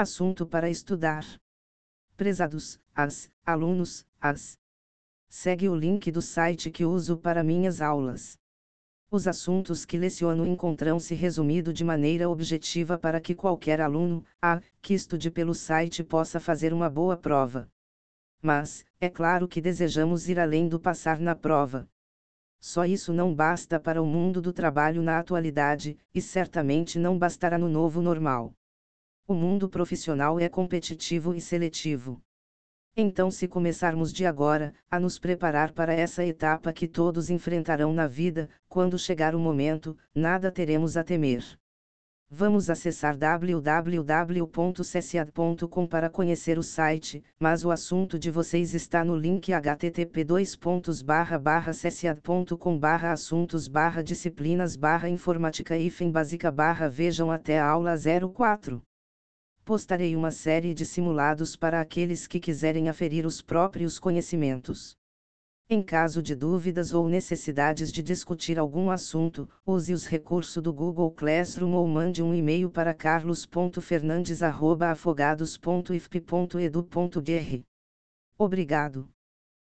Assunto para estudar. Prezados, as, alunos, as. Segue o link do site que uso para minhas aulas. Os assuntos que leciono encontram-se resumido de maneira objetiva para que qualquer aluno, a, que estude pelo site possa fazer uma boa prova. Mas, é claro que desejamos ir além do passar na prova. Só isso não basta para o mundo do trabalho na atualidade, e certamente não bastará no novo normal. O mundo profissional é competitivo e seletivo. Então, se começarmos de agora, a nos preparar para essa etapa que todos enfrentarão na vida, quando chegar o momento, nada teremos a temer. Vamos acessar www.cesiad.com para conhecer o site, mas o assunto de vocês está no link http://cesiad.com assuntos/disciplinas/informática hífen básica vejam até a aula 04 postarei uma série de simulados para aqueles que quiserem aferir os próprios conhecimentos. Em caso de dúvidas ou necessidades de discutir algum assunto, use os recursos do Google Classroom ou mande um e-mail para carlos.fernandes.afogados.ifp.edu.br. Obrigado.